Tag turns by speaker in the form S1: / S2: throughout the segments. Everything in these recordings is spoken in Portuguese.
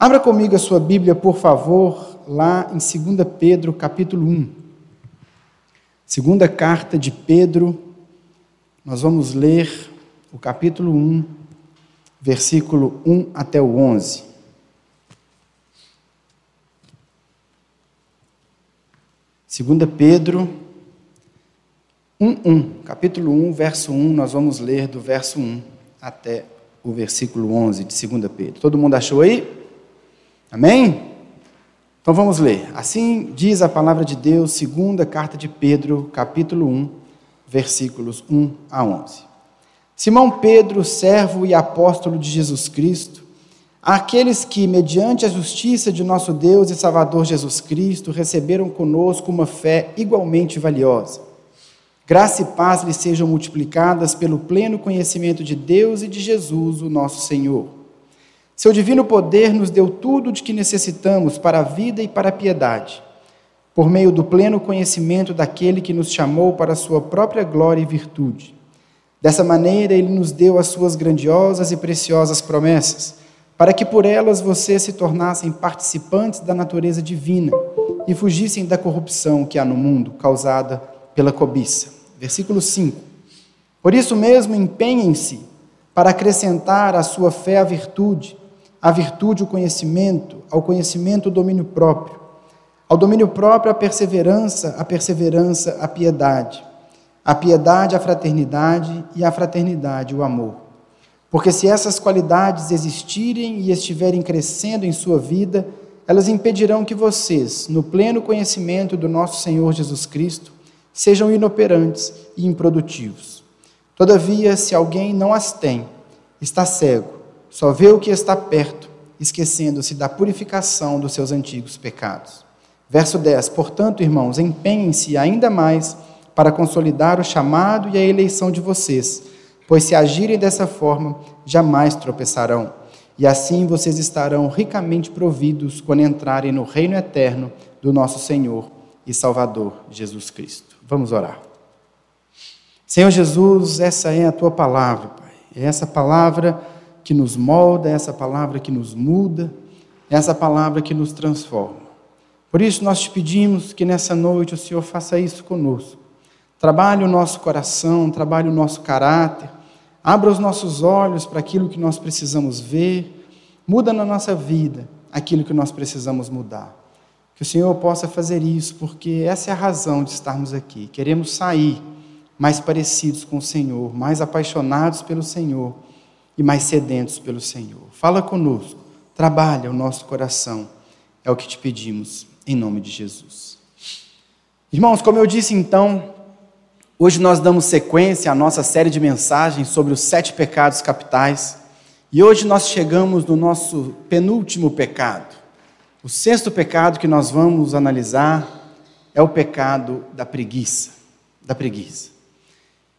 S1: Abra comigo a sua Bíblia, por favor, lá em 2 Pedro, capítulo 1. Segunda carta de Pedro, nós vamos ler o capítulo 1, versículo 1 até o 11. Segunda Pedro 1:1, capítulo 1, verso 1, nós vamos ler do verso 1 até o versículo 11 de 2 Pedro. Todo mundo achou aí? Amém? Então vamos ler. Assim diz a palavra de Deus, segunda carta de Pedro, capítulo 1, versículos 1 a 11. Simão Pedro, servo e apóstolo de Jesus Cristo, àqueles que, mediante a justiça de nosso Deus e Salvador Jesus Cristo, receberam conosco uma fé igualmente valiosa Graça e paz lhe sejam multiplicadas pelo pleno conhecimento de Deus e de Jesus, o nosso Senhor. Seu divino poder nos deu tudo de que necessitamos para a vida e para a piedade, por meio do pleno conhecimento daquele que nos chamou para a sua própria glória e virtude. Dessa maneira, ele nos deu as suas grandiosas e preciosas promessas, para que por elas vocês se tornassem participantes da natureza divina e fugissem da corrupção que há no mundo, causada pela cobiça. Versículo 5. Por isso mesmo, empenhem-se para acrescentar à sua fé a virtude, à virtude o conhecimento, ao conhecimento o domínio próprio, ao domínio próprio a perseverança, a perseverança a piedade, a piedade a fraternidade e a fraternidade o amor. Porque se essas qualidades existirem e estiverem crescendo em sua vida, elas impedirão que vocês, no pleno conhecimento do nosso Senhor Jesus Cristo, sejam inoperantes e improdutivos. Todavia, se alguém não as tem, está cego, só vê o que está perto, esquecendo-se da purificação dos seus antigos pecados. Verso 10: Portanto, irmãos, empenhem-se ainda mais para consolidar o chamado e a eleição de vocês, pois se agirem dessa forma, jamais tropeçarão. E assim vocês estarão ricamente providos quando entrarem no reino eterno do nosso Senhor e Salvador Jesus Cristo. Vamos orar. Senhor Jesus, essa é a tua palavra, Pai. É essa palavra que nos molda, é essa palavra que nos muda, é essa palavra que nos transforma. Por isso nós te pedimos que nessa noite o Senhor faça isso conosco. Trabalhe o nosso coração, trabalhe o nosso caráter, abra os nossos olhos para aquilo que nós precisamos ver, muda na nossa vida aquilo que nós precisamos mudar. Que o Senhor possa fazer isso, porque essa é a razão de estarmos aqui. Queremos sair mais parecidos com o Senhor, mais apaixonados pelo Senhor e mais sedentos pelo Senhor. Fala conosco, trabalha o nosso coração. É o que te pedimos, em nome de Jesus. Irmãos, como eu disse então, hoje nós damos sequência à nossa série de mensagens sobre os sete pecados capitais. E hoje nós chegamos no nosso penúltimo pecado o sexto pecado que nós vamos analisar é o pecado da preguiça, da preguiça.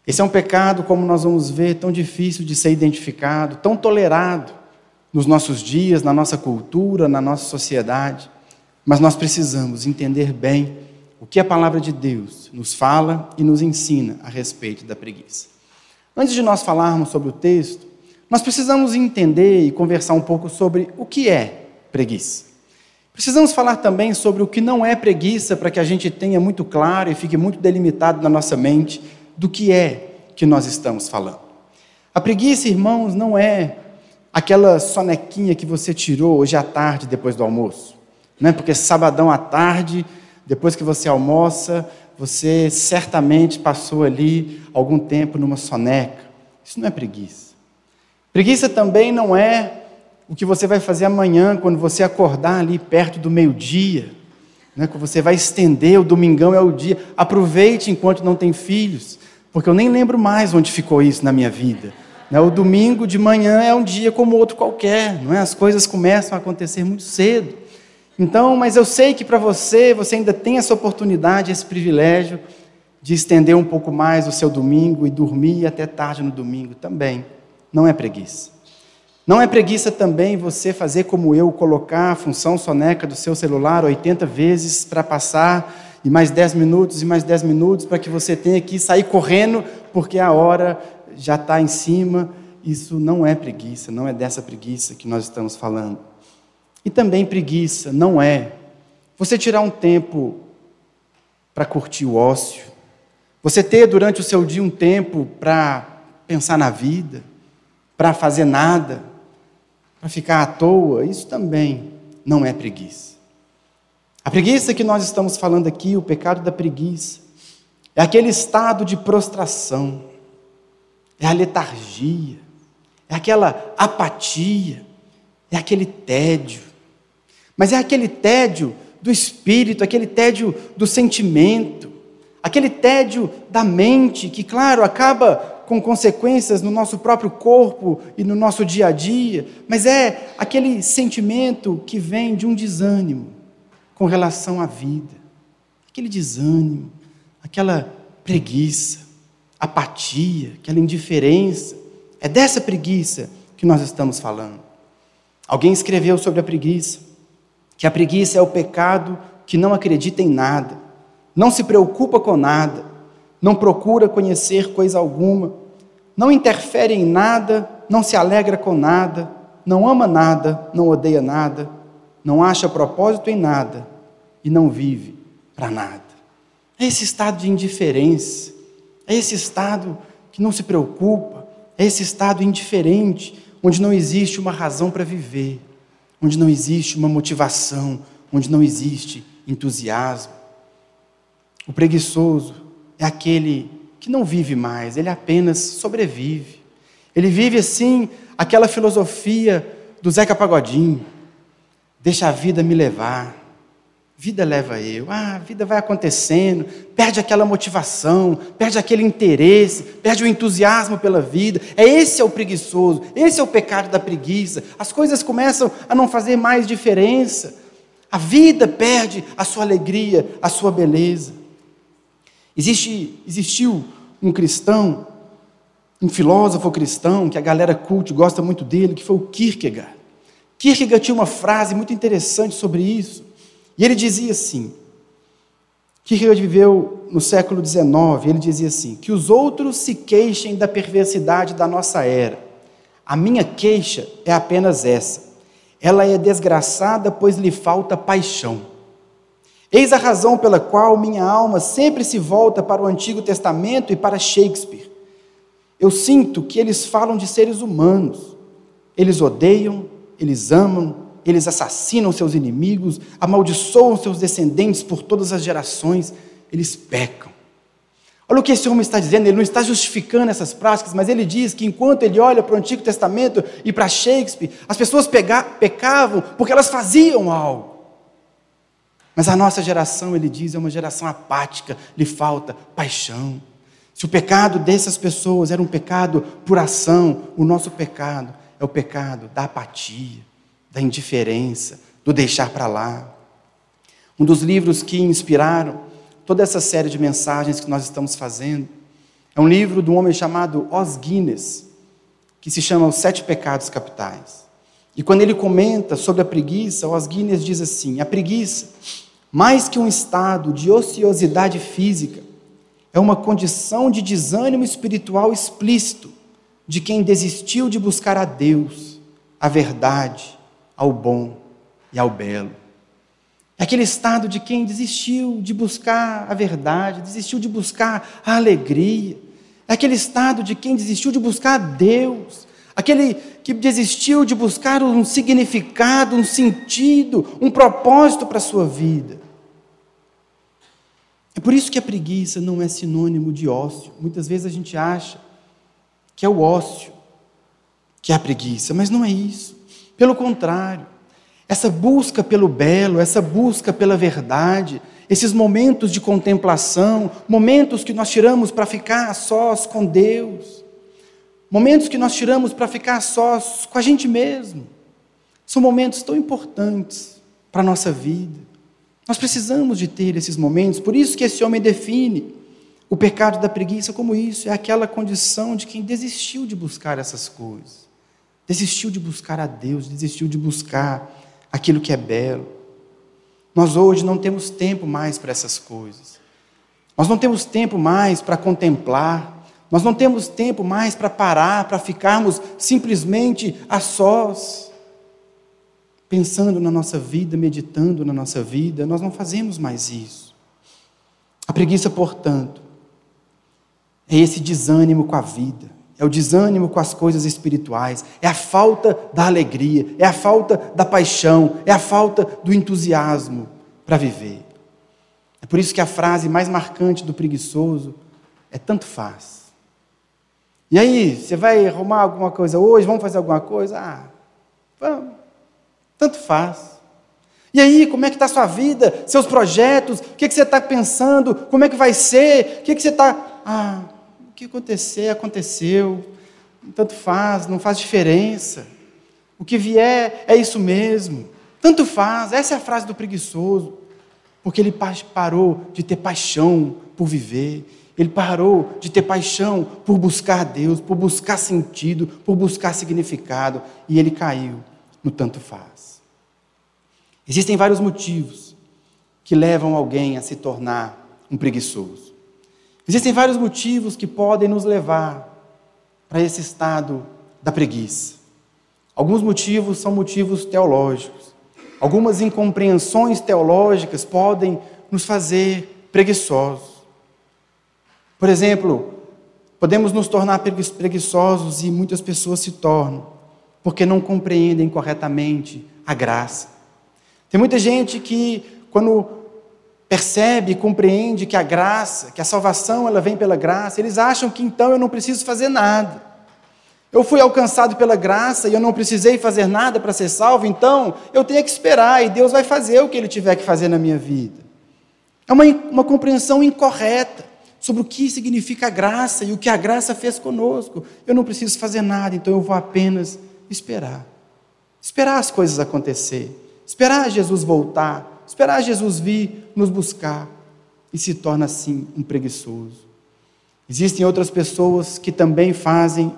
S1: Esse é um pecado, como nós vamos ver, tão difícil de ser identificado, tão tolerado nos nossos dias, na nossa cultura, na nossa sociedade, mas nós precisamos entender bem o que a palavra de Deus nos fala e nos ensina a respeito da preguiça. Antes de nós falarmos sobre o texto, nós precisamos entender e conversar um pouco sobre o que é preguiça. Precisamos falar também sobre o que não é preguiça, para que a gente tenha muito claro e fique muito delimitado na nossa mente do que é que nós estamos falando. A preguiça, irmãos, não é aquela sonequinha que você tirou hoje à tarde depois do almoço. Né? Porque sabadão à tarde, depois que você almoça, você certamente passou ali algum tempo numa soneca. Isso não é preguiça. Preguiça também não é o que você vai fazer amanhã, quando você acordar ali perto do meio-dia, né, que você vai estender, o domingão é o dia. Aproveite enquanto não tem filhos, porque eu nem lembro mais onde ficou isso na minha vida. Né, o domingo de manhã é um dia como outro qualquer, não é? as coisas começam a acontecer muito cedo. Então, mas eu sei que para você, você ainda tem essa oportunidade, esse privilégio de estender um pouco mais o seu domingo e dormir até tarde no domingo também. Não é preguiça. Não é preguiça também você fazer como eu, colocar a função soneca do seu celular 80 vezes para passar, e mais 10 minutos, e mais 10 minutos, para que você tenha que sair correndo, porque a hora já está em cima. Isso não é preguiça, não é dessa preguiça que nós estamos falando. E também preguiça não é você tirar um tempo para curtir o ócio, você ter durante o seu dia um tempo para pensar na vida, para fazer nada, para ficar à toa, isso também não é preguiça. A preguiça que nós estamos falando aqui, o pecado da preguiça, é aquele estado de prostração, é a letargia, é aquela apatia, é aquele tédio. Mas é aquele tédio do espírito, aquele tédio do sentimento, aquele tédio da mente, que, claro, acaba com consequências no nosso próprio corpo e no nosso dia a dia, mas é aquele sentimento que vem de um desânimo com relação à vida, aquele desânimo, aquela preguiça, apatia, aquela indiferença. É dessa preguiça que nós estamos falando. Alguém escreveu sobre a preguiça que a preguiça é o pecado que não acredita em nada, não se preocupa com nada, não procura conhecer coisa alguma, não interfere em nada, não se alegra com nada, não ama nada, não odeia nada, não acha propósito em nada e não vive para nada. É esse estado de indiferença, é esse estado que não se preocupa, é esse estado indiferente, onde não existe uma razão para viver onde não existe uma motivação, onde não existe entusiasmo. O preguiçoso é aquele que não vive mais, ele apenas sobrevive. Ele vive assim, aquela filosofia do Zeca Pagodinho: deixa a vida me levar, vida leva eu. Ah, a vida vai acontecendo, perde aquela motivação, perde aquele interesse, perde o entusiasmo pela vida. É esse é o preguiçoso, esse é o pecado da preguiça. As coisas começam a não fazer mais diferença. A vida perde a sua alegria, a sua beleza. Existe, existiu um cristão, um filósofo cristão, que a galera cult gosta muito dele, que foi o Kierkegaard. Kierkegaard tinha uma frase muito interessante sobre isso. E ele dizia assim: Kierkegaard viveu no século XIX, ele dizia assim: que os outros se queixem da perversidade da nossa era. A minha queixa é apenas essa. Ela é desgraçada, pois lhe falta paixão. Eis a razão pela qual minha alma sempre se volta para o Antigo Testamento e para Shakespeare. Eu sinto que eles falam de seres humanos. Eles odeiam, eles amam, eles assassinam seus inimigos, amaldiçoam seus descendentes por todas as gerações, eles pecam. Olha o que esse homem está dizendo, ele não está justificando essas práticas, mas ele diz que enquanto ele olha para o Antigo Testamento e para Shakespeare, as pessoas pecavam porque elas faziam algo. Mas a nossa geração, ele diz, é uma geração apática, lhe falta paixão. Se o pecado dessas pessoas era um pecado por ação, o nosso pecado é o pecado da apatia da indiferença, do deixar para lá. Um dos livros que inspiraram toda essa série de mensagens que nós estamos fazendo é um livro de um homem chamado Os Guinness, que se chama Os Sete Pecados Capitais. E quando ele comenta sobre a preguiça, Os Guinness diz assim: a preguiça, mais que um estado de ociosidade física, é uma condição de desânimo espiritual explícito de quem desistiu de buscar a Deus, a verdade, ao bom e ao belo. Aquele estado de quem desistiu de buscar a verdade, desistiu de buscar a alegria. Aquele estado de quem desistiu de buscar Deus. Aquele que desistiu de buscar um significado, um sentido, um propósito para a sua vida. É por isso que a preguiça não é sinônimo de ócio. Muitas vezes a gente acha que é o ócio, que é a preguiça, mas não é isso. Pelo contrário, essa busca pelo belo, essa busca pela verdade, esses momentos de contemplação, momentos que nós tiramos para ficar a sós com Deus, momentos que nós tiramos para ficar a sós com a gente mesmo, são momentos tão importantes para a nossa vida. Nós precisamos de ter esses momentos, por isso que esse homem define o pecado da preguiça como isso, é aquela condição de quem desistiu de buscar essas coisas desistiu de buscar a Deus, desistiu de buscar aquilo que é belo. Nós hoje não temos tempo mais para essas coisas. Nós não temos tempo mais para contemplar. Nós não temos tempo mais para parar, para ficarmos simplesmente a sós. pensando na nossa vida, meditando na nossa vida, nós não fazemos mais isso. A preguiça, portanto, é esse desânimo com a vida, é o desânimo com as coisas espirituais, é a falta da alegria, é a falta da paixão, é a falta do entusiasmo para viver. É por isso que a frase mais marcante do preguiçoso é tanto faz. E aí, você vai arrumar alguma coisa hoje? Vamos fazer alguma coisa? Ah, vamos. Tanto faz. E aí, como é que está a sua vida? Seus projetos? O que, que você está pensando? Como é que vai ser? O que, que você está... Ah, que acontecer, aconteceu. Tanto faz, não faz diferença. O que vier é isso mesmo. Tanto faz. Essa é a frase do preguiçoso. Porque ele parou de ter paixão por viver. Ele parou de ter paixão por buscar Deus, por buscar sentido, por buscar significado. E ele caiu no tanto faz. Existem vários motivos que levam alguém a se tornar um preguiçoso. Existem vários motivos que podem nos levar para esse estado da preguiça. Alguns motivos são motivos teológicos. Algumas incompreensões teológicas podem nos fazer preguiçosos. Por exemplo, podemos nos tornar preguiçosos e muitas pessoas se tornam porque não compreendem corretamente a graça. Tem muita gente que, quando percebe, compreende que a graça, que a salvação, ela vem pela graça, eles acham que então eu não preciso fazer nada. Eu fui alcançado pela graça e eu não precisei fazer nada para ser salvo, então eu tenho que esperar e Deus vai fazer o que Ele tiver que fazer na minha vida. É uma, uma compreensão incorreta sobre o que significa a graça e o que a graça fez conosco. Eu não preciso fazer nada, então eu vou apenas esperar. Esperar as coisas acontecer. Esperar Jesus voltar. Esperar Jesus vir nos buscar. E se torna assim um preguiçoso. Existem outras pessoas que também fazem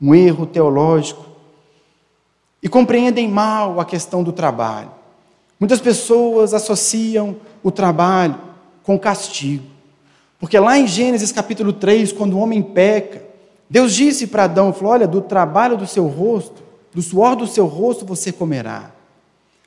S1: um erro teológico e compreendem mal a questão do trabalho. Muitas pessoas associam o trabalho com castigo. Porque lá em Gênesis capítulo 3, quando o homem peca, Deus disse para Adão, olha, do trabalho do seu rosto, do suor do seu rosto você comerá.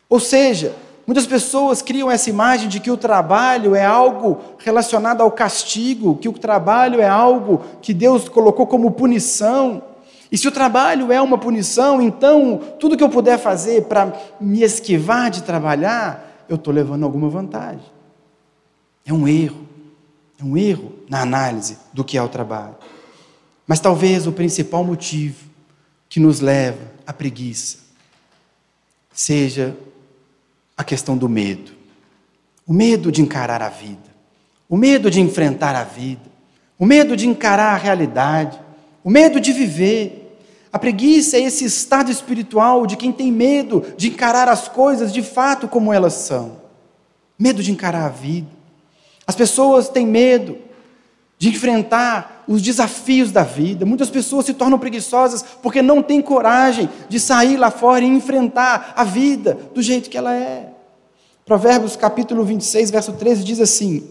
S1: Ou seja, muitas pessoas criam essa imagem de que o trabalho é algo relacionado ao castigo, que o trabalho é algo que Deus colocou como punição. E se o trabalho é uma punição, então tudo que eu puder fazer para me esquivar de trabalhar, eu estou levando alguma vantagem. É um erro. É um erro na análise do que é o trabalho. Mas talvez o principal motivo que nos leva à preguiça seja a questão do medo. O medo de encarar a vida, o medo de enfrentar a vida, o medo de encarar a realidade, o medo de viver. A preguiça é esse estado espiritual de quem tem medo de encarar as coisas de fato como elas são. Medo de encarar a vida. As pessoas têm medo de enfrentar os desafios da vida. Muitas pessoas se tornam preguiçosas porque não têm coragem de sair lá fora e enfrentar a vida do jeito que ela é. Provérbios capítulo 26, verso 13 diz assim: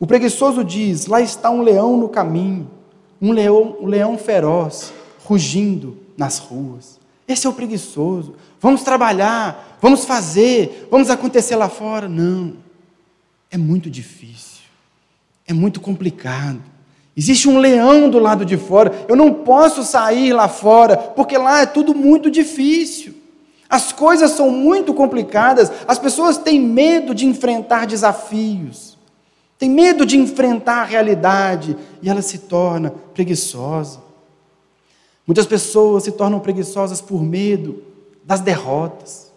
S1: O preguiçoso diz: Lá está um leão no caminho, um leão, um leão feroz, rugindo nas ruas. Esse é o preguiçoso. Vamos trabalhar, vamos fazer, vamos acontecer lá fora. Não. É muito difícil é muito complicado. Existe um leão do lado de fora. Eu não posso sair lá fora, porque lá é tudo muito difícil. As coisas são muito complicadas. As pessoas têm medo de enfrentar desafios, têm medo de enfrentar a realidade e ela se torna preguiçosa. Muitas pessoas se tornam preguiçosas por medo das derrotas,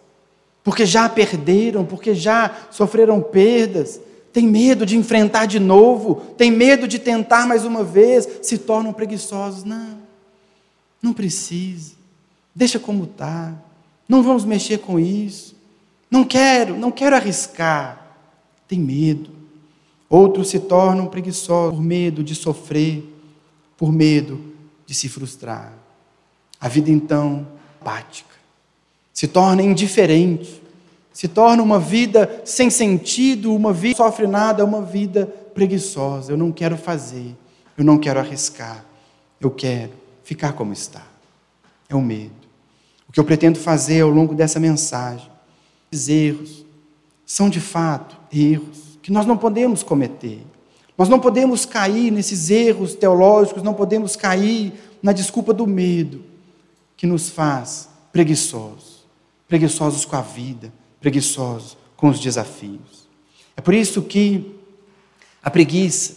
S1: porque já perderam, porque já sofreram perdas, tem medo de enfrentar de novo, tem medo de tentar mais uma vez, se tornam preguiçosos. Não, não precisa, deixa como está, não vamos mexer com isso, não quero, não quero arriscar, tem medo. Outros se tornam preguiçosos por medo de sofrer, por medo de se frustrar. A vida então apática, se torna indiferente, se torna uma vida sem sentido, uma vida que sofre nada, uma vida preguiçosa. Eu não quero fazer, eu não quero arriscar, eu quero ficar como está. É o medo. O que eu pretendo fazer ao longo dessa mensagem Esses erros são de fato erros que nós não podemos cometer. Nós não podemos cair nesses erros teológicos, não podemos cair na desculpa do medo que nos faz preguiçosos, preguiçosos com a vida, preguiçosos com os desafios. É por isso que a preguiça,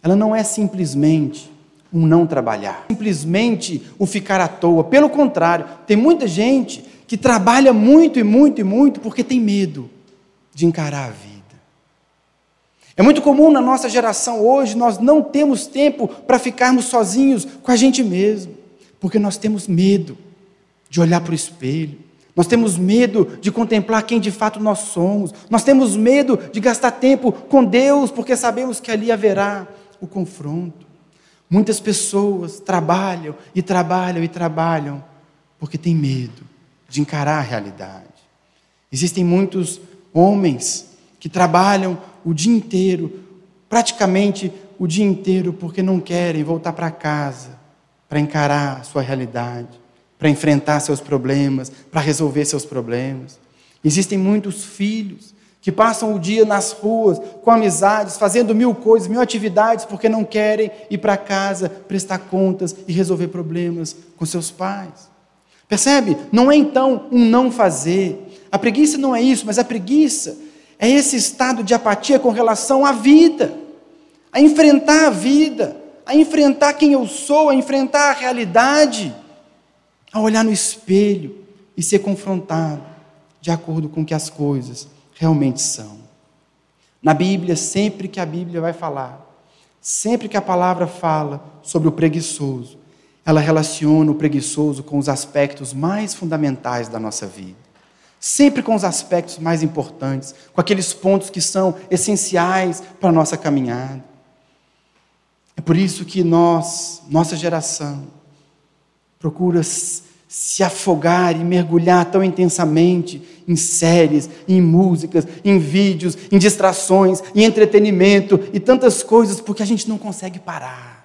S1: ela não é simplesmente um não trabalhar, simplesmente o ficar à toa. Pelo contrário, tem muita gente que trabalha muito e muito e muito porque tem medo de encarar a vida. É muito comum na nossa geração hoje nós não temos tempo para ficarmos sozinhos com a gente mesmo, porque nós temos medo de olhar para o espelho, nós temos medo de contemplar quem de fato nós somos, nós temos medo de gastar tempo com Deus, porque sabemos que ali haverá o confronto. Muitas pessoas trabalham e trabalham e trabalham porque têm medo de encarar a realidade. Existem muitos homens que trabalham o dia inteiro, praticamente o dia inteiro, porque não querem voltar para casa para encarar a sua realidade, para enfrentar seus problemas, para resolver seus problemas. Existem muitos filhos que passam o dia nas ruas, com amizades, fazendo mil coisas, mil atividades, porque não querem ir para casa prestar contas e resolver problemas com seus pais. Percebe? Não é então um não fazer. A preguiça não é isso, mas a preguiça é esse estado de apatia com relação à vida, a enfrentar a vida, a enfrentar quem eu sou, a enfrentar a realidade, a olhar no espelho e ser confrontado de acordo com o que as coisas realmente são. Na Bíblia, sempre que a Bíblia vai falar, sempre que a palavra fala sobre o preguiçoso, ela relaciona o preguiçoso com os aspectos mais fundamentais da nossa vida. Sempre com os aspectos mais importantes, com aqueles pontos que são essenciais para a nossa caminhada. É por isso que nós, nossa geração, procura se afogar e mergulhar tão intensamente em séries, em músicas, em vídeos, em distrações, em entretenimento e tantas coisas, porque a gente não consegue parar.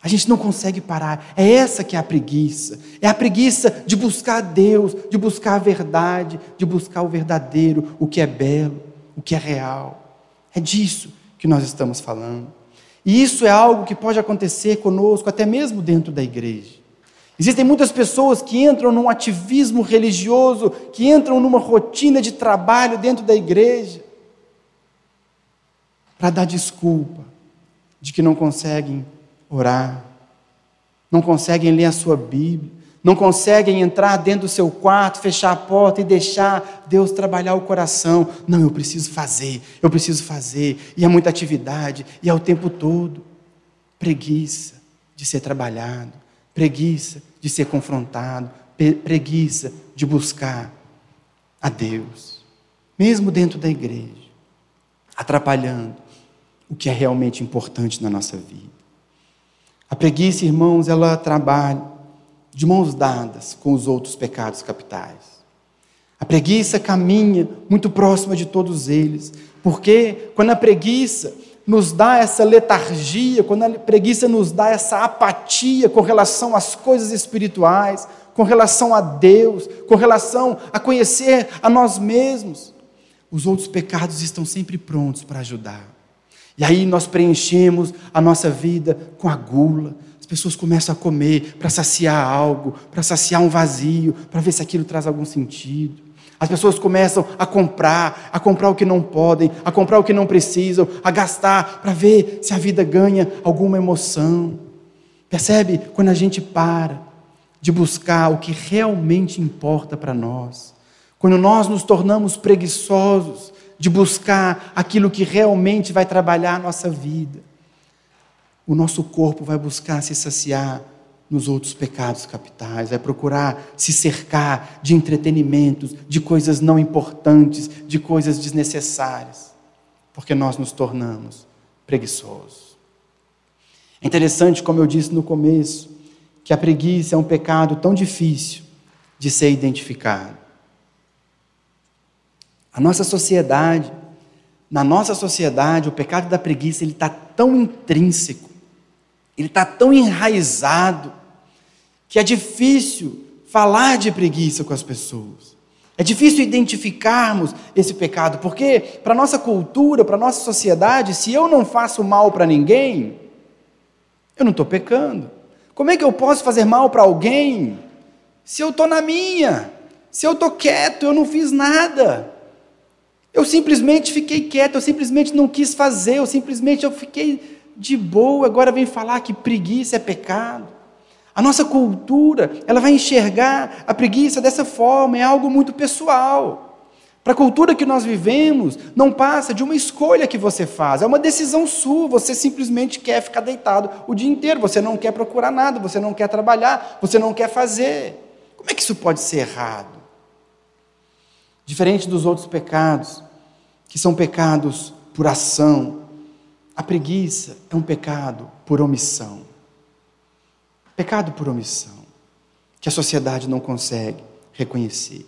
S1: A gente não consegue parar. É essa que é a preguiça. É a preguiça de buscar Deus, de buscar a verdade, de buscar o verdadeiro, o que é belo, o que é real. É disso que nós estamos falando. E isso é algo que pode acontecer conosco, até mesmo dentro da igreja. Existem muitas pessoas que entram num ativismo religioso, que entram numa rotina de trabalho dentro da igreja, para dar desculpa de que não conseguem orar, não conseguem ler a sua Bíblia, não conseguem entrar dentro do seu quarto, fechar a porta e deixar Deus trabalhar o coração. Não, eu preciso fazer, eu preciso fazer, e é muita atividade, e é o tempo todo. Preguiça de ser trabalhado, preguiça de ser confrontado, preguiça de buscar a Deus, mesmo dentro da igreja, atrapalhando o que é realmente importante na nossa vida. A preguiça, irmãos, ela trabalha de mãos dadas com os outros pecados capitais. A preguiça caminha muito próxima de todos eles, porque quando a preguiça nos dá essa letargia, quando a preguiça nos dá essa apatia com relação às coisas espirituais, com relação a Deus, com relação a conhecer a nós mesmos, os outros pecados estão sempre prontos para ajudar. E aí nós preenchemos a nossa vida com a gula. As pessoas começam a comer para saciar algo, para saciar um vazio, para ver se aquilo traz algum sentido. As pessoas começam a comprar, a comprar o que não podem, a comprar o que não precisam, a gastar para ver se a vida ganha alguma emoção. Percebe? Quando a gente para de buscar o que realmente importa para nós, quando nós nos tornamos preguiçosos de buscar aquilo que realmente vai trabalhar a nossa vida. O nosso corpo vai buscar se saciar nos outros pecados capitais, vai procurar se cercar de entretenimentos, de coisas não importantes, de coisas desnecessárias, porque nós nos tornamos preguiçosos. É interessante, como eu disse no começo, que a preguiça é um pecado tão difícil de ser identificado. A nossa sociedade, na nossa sociedade, o pecado da preguiça ele está tão intrínseco, ele está tão enraizado, que é difícil falar de preguiça com as pessoas. É difícil identificarmos esse pecado, porque para nossa cultura, para nossa sociedade, se eu não faço mal para ninguém, eu não estou pecando. Como é que eu posso fazer mal para alguém se eu estou na minha? Se eu estou quieto, eu não fiz nada. Eu simplesmente fiquei quieto, eu simplesmente não quis fazer, eu simplesmente eu fiquei de boa. Agora vem falar que preguiça é pecado. A nossa cultura, ela vai enxergar a preguiça dessa forma, é algo muito pessoal. Para a cultura que nós vivemos, não passa de uma escolha que você faz, é uma decisão sua, você simplesmente quer ficar deitado o dia inteiro, você não quer procurar nada, você não quer trabalhar, você não quer fazer. Como é que isso pode ser errado? Diferente dos outros pecados, que são pecados por ação, a preguiça é um pecado por omissão. Pecado por omissão, que a sociedade não consegue reconhecer.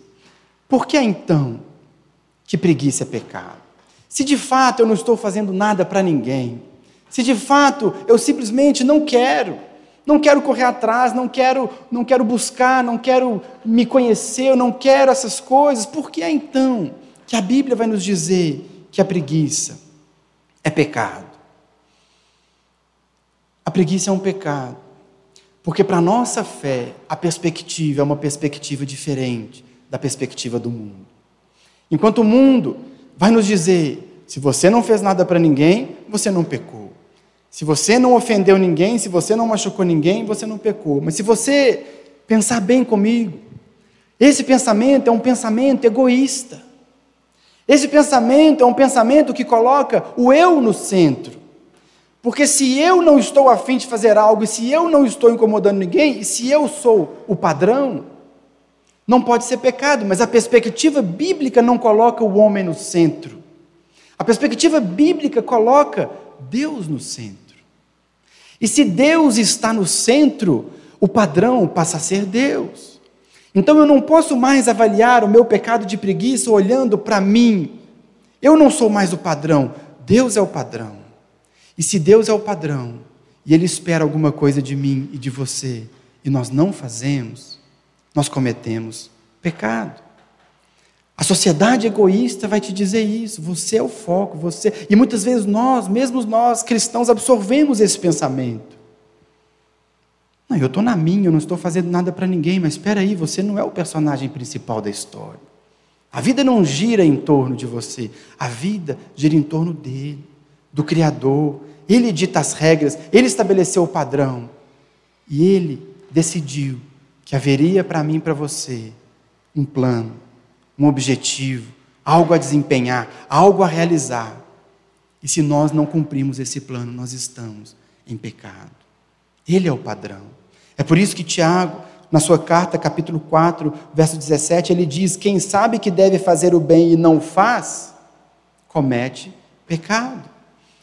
S1: Por que então que preguiça é pecado? Se de fato eu não estou fazendo nada para ninguém, se de fato eu simplesmente não quero, não quero correr atrás, não quero, não quero buscar, não quero me conhecer, eu não quero essas coisas, por que é então que a Bíblia vai nos dizer que a preguiça é pecado? A preguiça é um pecado porque para a nossa fé, a perspectiva é uma perspectiva diferente da perspectiva do mundo. Enquanto o mundo vai nos dizer: se você não fez nada para ninguém, você não pecou. Se você não ofendeu ninguém, se você não machucou ninguém, você não pecou. Mas se você pensar bem comigo, esse pensamento é um pensamento egoísta. Esse pensamento é um pensamento que coloca o eu no centro. Porque se eu não estou afim de fazer algo, e se eu não estou incomodando ninguém, e se eu sou o padrão, não pode ser pecado, mas a perspectiva bíblica não coloca o homem no centro. A perspectiva bíblica coloca Deus no centro. E se Deus está no centro, o padrão passa a ser Deus. Então eu não posso mais avaliar o meu pecado de preguiça olhando para mim. Eu não sou mais o padrão, Deus é o padrão. E se Deus é o padrão, e Ele espera alguma coisa de mim e de você, e nós não fazemos, nós cometemos pecado. A sociedade egoísta vai te dizer isso, você é o foco, você. E muitas vezes nós, mesmo nós cristãos, absorvemos esse pensamento. Não, eu estou na minha, eu não estou fazendo nada para ninguém, mas espera aí, você não é o personagem principal da história. A vida não gira em torno de você, a vida gira em torno dele, do Criador, ele dita as regras, ele estabeleceu o padrão. E ele decidiu que haveria para mim e para você um plano, um objetivo, algo a desempenhar, algo a realizar. E se nós não cumprimos esse plano, nós estamos em pecado. Ele é o padrão. É por isso que Tiago, na sua carta, capítulo 4, verso 17, ele diz: Quem sabe que deve fazer o bem e não faz, comete pecado.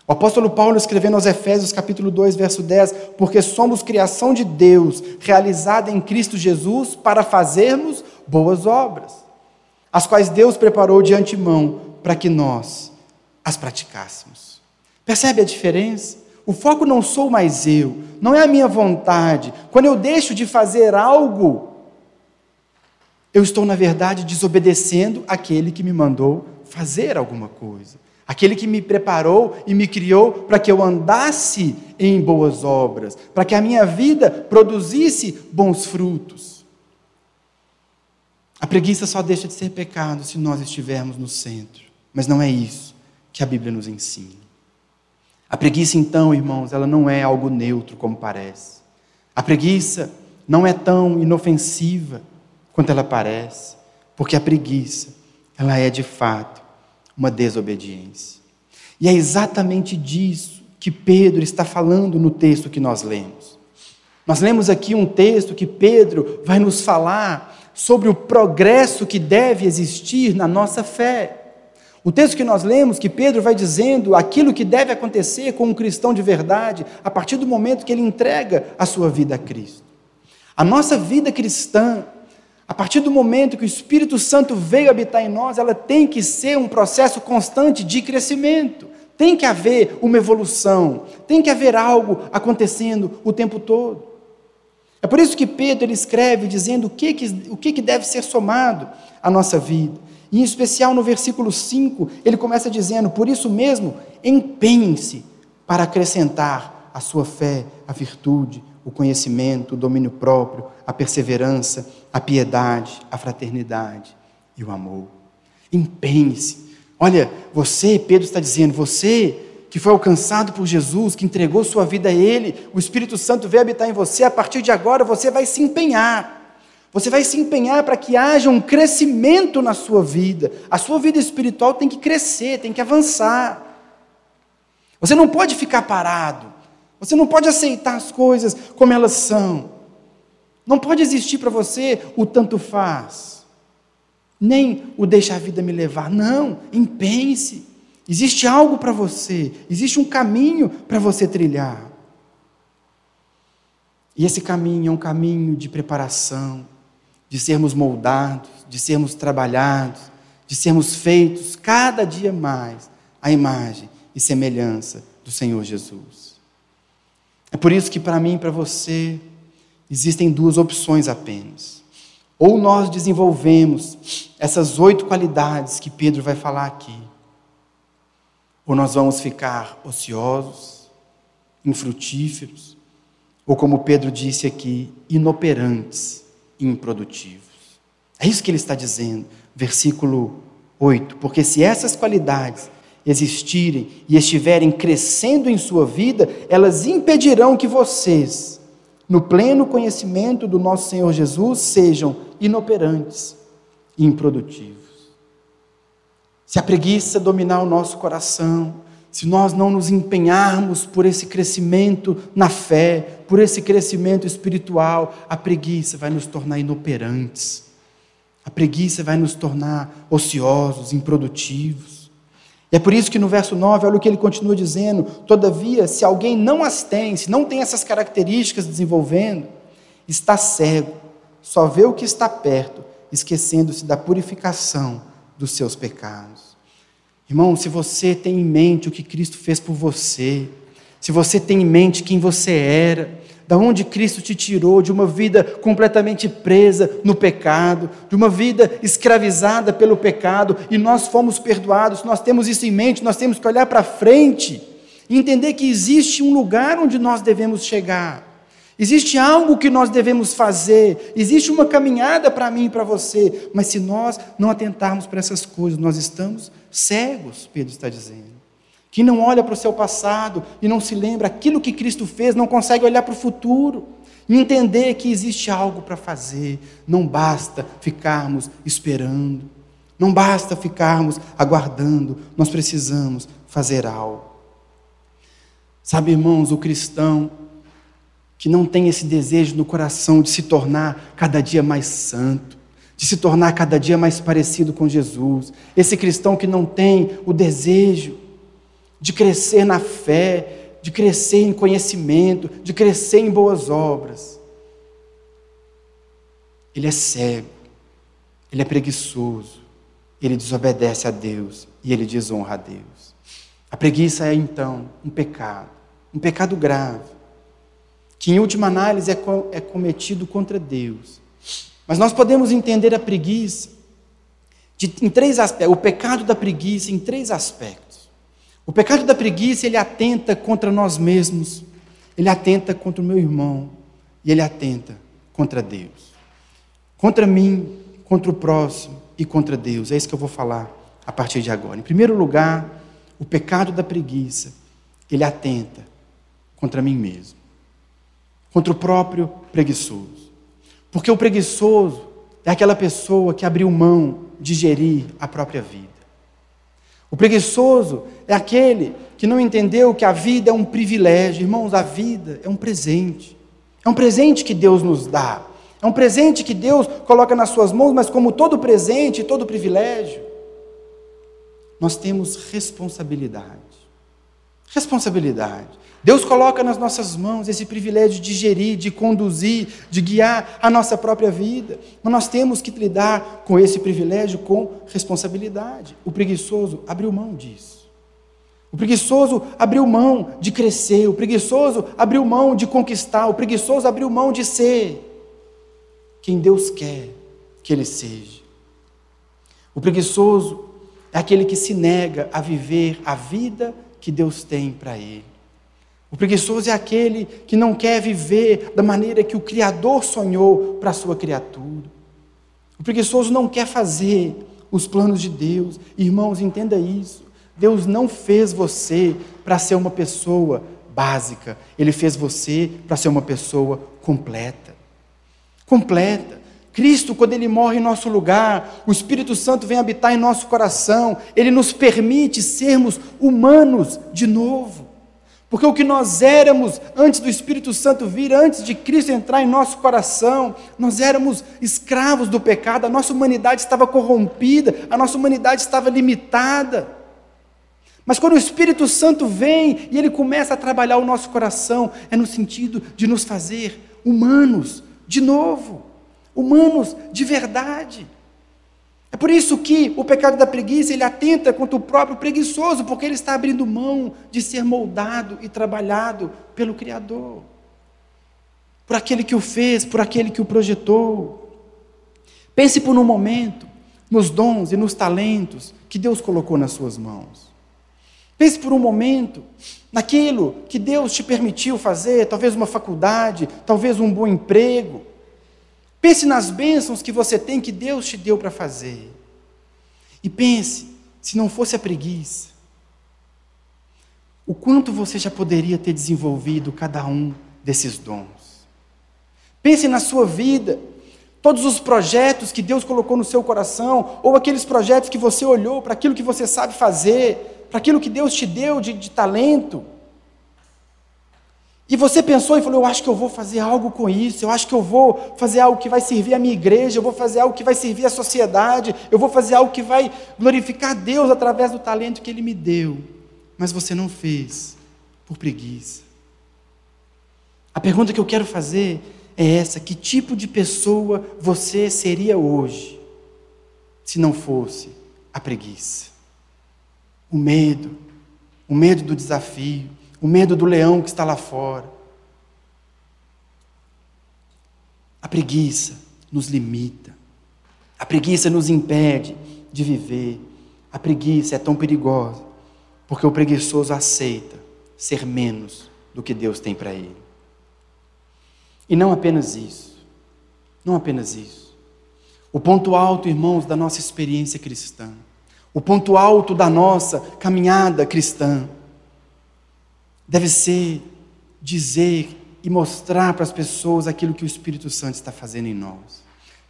S1: O apóstolo Paulo escrevendo aos Efésios, capítulo 2, verso 10, porque somos criação de Deus, realizada em Cristo Jesus, para fazermos boas obras, as quais Deus preparou de antemão para que nós as praticássemos. Percebe a diferença? O foco não sou mais eu, não é a minha vontade. Quando eu deixo de fazer algo, eu estou, na verdade, desobedecendo aquele que me mandou fazer alguma coisa aquele que me preparou e me criou para que eu andasse em boas obras, para que a minha vida produzisse bons frutos. A preguiça só deixa de ser pecado se nós estivermos no centro, mas não é isso que a Bíblia nos ensina. A preguiça, então, irmãos, ela não é algo neutro como parece. A preguiça não é tão inofensiva quanto ela parece, porque a preguiça, ela é de fato uma desobediência. E é exatamente disso que Pedro está falando no texto que nós lemos. Nós lemos aqui um texto que Pedro vai nos falar sobre o progresso que deve existir na nossa fé. O texto que nós lemos, que Pedro vai dizendo aquilo que deve acontecer com um cristão de verdade, a partir do momento que ele entrega a sua vida a Cristo. A nossa vida cristã, a partir do momento que o Espírito Santo veio habitar em nós, ela tem que ser um processo constante de crescimento. Tem que haver uma evolução, tem que haver algo acontecendo o tempo todo. É por isso que Pedro ele escreve dizendo o que, que, o que, que deve ser somado à nossa vida. E, em especial no versículo 5, ele começa dizendo: Por isso mesmo, empenhe-se para acrescentar à sua fé a virtude, o conhecimento, o domínio próprio, a perseverança, a piedade, a fraternidade e o amor. Empenhe-se. Olha, você, Pedro está dizendo, você que foi alcançado por Jesus, que entregou sua vida a Ele, o Espírito Santo veio habitar em você, a partir de agora você vai se empenhar. Você vai se empenhar para que haja um crescimento na sua vida. A sua vida espiritual tem que crescer, tem que avançar. Você não pode ficar parado. Você não pode aceitar as coisas como elas são. Não pode existir para você o tanto faz. Nem o deixa a vida me levar. Não, empenhe-se. Existe algo para você, existe um caminho para você trilhar. E esse caminho é um caminho de preparação, de sermos moldados, de sermos trabalhados, de sermos feitos cada dia mais à imagem e semelhança do Senhor Jesus. É por isso que para mim e para você existem duas opções apenas. Ou nós desenvolvemos essas oito qualidades que Pedro vai falar aqui, ou nós vamos ficar ociosos, infrutíferos, ou como Pedro disse aqui, inoperantes e improdutivos. É isso que ele está dizendo, versículo 8. Porque se essas qualidades existirem e estiverem crescendo em sua vida, elas impedirão que vocês, no pleno conhecimento do nosso Senhor Jesus, sejam inoperantes e improdutivos. Se a preguiça dominar o nosso coração, se nós não nos empenharmos por esse crescimento na fé, por esse crescimento espiritual, a preguiça vai nos tornar inoperantes. A preguiça vai nos tornar ociosos, improdutivos. É por isso que no verso 9, olha o que ele continua dizendo: Todavia, se alguém não as tem, se não tem essas características desenvolvendo, está cego, só vê o que está perto, esquecendo-se da purificação dos seus pecados. Irmão, se você tem em mente o que Cristo fez por você, se você tem em mente quem você era, da onde Cristo te tirou de uma vida completamente presa no pecado, de uma vida escravizada pelo pecado, e nós fomos perdoados, nós temos isso em mente, nós temos que olhar para frente e entender que existe um lugar onde nós devemos chegar. Existe algo que nós devemos fazer, existe uma caminhada para mim e para você, mas se nós não atentarmos para essas coisas, nós estamos cegos, Pedro está dizendo. Quem não olha para o seu passado e não se lembra aquilo que Cristo fez, não consegue olhar para o futuro e entender que existe algo para fazer. Não basta ficarmos esperando, não basta ficarmos aguardando, nós precisamos fazer algo. Sabe, irmãos, o cristão que não tem esse desejo no coração de se tornar cada dia mais santo, de se tornar cada dia mais parecido com Jesus, esse cristão que não tem o desejo de crescer na fé, de crescer em conhecimento, de crescer em boas obras. Ele é cego, ele é preguiçoso, ele desobedece a Deus e ele desonra a Deus. A preguiça é então um pecado, um pecado grave que em última análise é, é cometido contra Deus. Mas nós podemos entender a preguiça de, em três aspectos, o pecado da preguiça em três aspectos. O pecado da preguiça, ele atenta contra nós mesmos, ele atenta contra o meu irmão e ele atenta contra Deus. Contra mim, contra o próximo e contra Deus. É isso que eu vou falar a partir de agora. Em primeiro lugar, o pecado da preguiça, ele atenta contra mim mesmo contra o próprio preguiçoso. Porque o preguiçoso é aquela pessoa que abriu mão de gerir a própria vida. O preguiçoso é aquele que não entendeu que a vida é um privilégio. Irmãos, a vida é um presente. É um presente que Deus nos dá. É um presente que Deus coloca nas suas mãos, mas como todo presente, todo privilégio, nós temos responsabilidade. Responsabilidade. Deus coloca nas nossas mãos esse privilégio de gerir, de conduzir, de guiar a nossa própria vida. Mas nós temos que lidar com esse privilégio com responsabilidade. O preguiçoso abriu mão disso. O preguiçoso abriu mão de crescer, o preguiçoso abriu mão de conquistar, o preguiçoso abriu mão de ser quem Deus quer que ele seja. O preguiçoso é aquele que se nega a viver a vida que Deus tem para ele. O preguiçoso é aquele que não quer viver da maneira que o Criador sonhou para a sua criatura. O preguiçoso não quer fazer os planos de Deus. Irmãos, entenda isso. Deus não fez você para ser uma pessoa básica, Ele fez você para ser uma pessoa completa. Completa. Cristo, quando Ele morre em nosso lugar, o Espírito Santo vem habitar em nosso coração, Ele nos permite sermos humanos de novo. Porque o que nós éramos antes do Espírito Santo vir, antes de Cristo entrar em nosso coração, nós éramos escravos do pecado, a nossa humanidade estava corrompida, a nossa humanidade estava limitada. Mas quando o Espírito Santo vem e ele começa a trabalhar o nosso coração, é no sentido de nos fazer humanos de novo, humanos de verdade. É por isso que o pecado da preguiça ele atenta contra o próprio preguiçoso, porque ele está abrindo mão de ser moldado e trabalhado pelo Criador, por aquele que o fez, por aquele que o projetou. Pense por um momento nos dons e nos talentos que Deus colocou nas suas mãos. Pense por um momento naquilo que Deus te permitiu fazer, talvez uma faculdade, talvez um bom emprego. Pense nas bênçãos que você tem que Deus te deu para fazer. E pense, se não fosse a preguiça, o quanto você já poderia ter desenvolvido cada um desses dons. Pense na sua vida, todos os projetos que Deus colocou no seu coração, ou aqueles projetos que você olhou para aquilo que você sabe fazer, para aquilo que Deus te deu de, de talento. E você pensou e falou: Eu acho que eu vou fazer algo com isso, eu acho que eu vou fazer algo que vai servir a minha igreja, eu vou fazer algo que vai servir a sociedade, eu vou fazer algo que vai glorificar Deus através do talento que Ele me deu. Mas você não fez por preguiça. A pergunta que eu quero fazer é essa: que tipo de pessoa você seria hoje se não fosse a preguiça? o medo, o medo do desafio, o medo do leão que está lá fora. A preguiça nos limita, a preguiça nos impede de viver. A preguiça é tão perigosa porque o preguiçoso aceita ser menos do que Deus tem para ele. E não apenas isso, não apenas isso. O ponto alto, irmãos, da nossa experiência cristã o ponto alto da nossa caminhada cristã deve ser dizer e mostrar para as pessoas aquilo que o Espírito Santo está fazendo em nós.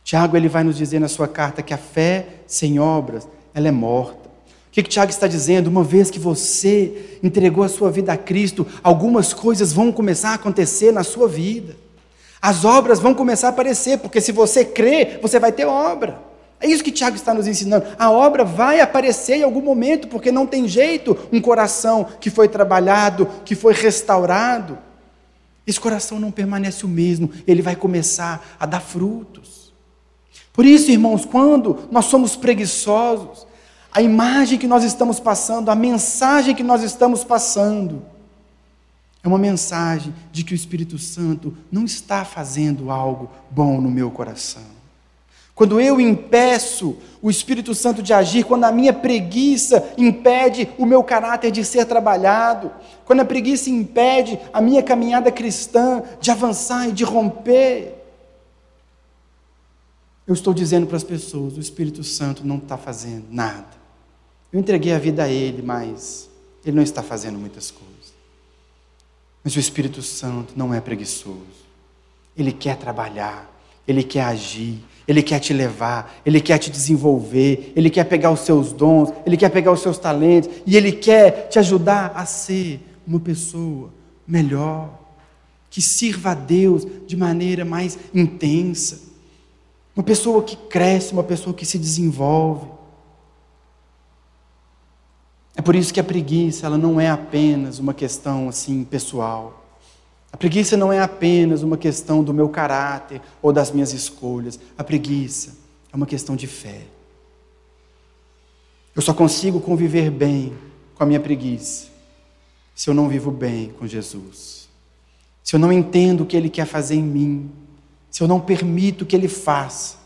S1: Tiago ele vai nos dizer na sua carta que a fé sem obras, ela é morta. O que, que Tiago está dizendo? Uma vez que você entregou a sua vida a Cristo, algumas coisas vão começar a acontecer na sua vida. As obras vão começar a aparecer, porque se você crê, você vai ter obra. É isso que Tiago está nos ensinando. A obra vai aparecer em algum momento, porque não tem jeito um coração que foi trabalhado, que foi restaurado. Esse coração não permanece o mesmo, ele vai começar a dar frutos. Por isso, irmãos, quando nós somos preguiçosos, a imagem que nós estamos passando, a mensagem que nós estamos passando, é uma mensagem de que o Espírito Santo não está fazendo algo bom no meu coração. Quando eu impeço o Espírito Santo de agir, quando a minha preguiça impede o meu caráter de ser trabalhado, quando a preguiça impede a minha caminhada cristã de avançar e de romper, eu estou dizendo para as pessoas: o Espírito Santo não está fazendo nada. Eu entreguei a vida a Ele, mas Ele não está fazendo muitas coisas. Mas o Espírito Santo não é preguiçoso. Ele quer trabalhar, ele quer agir, ele quer te levar, Ele quer te desenvolver, Ele quer pegar os seus dons, Ele quer pegar os seus talentos e Ele quer te ajudar a ser uma pessoa melhor, que sirva a Deus de maneira mais intensa, uma pessoa que cresce, uma pessoa que se desenvolve. É por isso que a preguiça ela não é apenas uma questão assim pessoal. A preguiça não é apenas uma questão do meu caráter ou das minhas escolhas. A preguiça é uma questão de fé. Eu só consigo conviver bem com a minha preguiça se eu não vivo bem com Jesus? Se eu não entendo o que Ele quer fazer em mim? Se eu não permito que Ele faça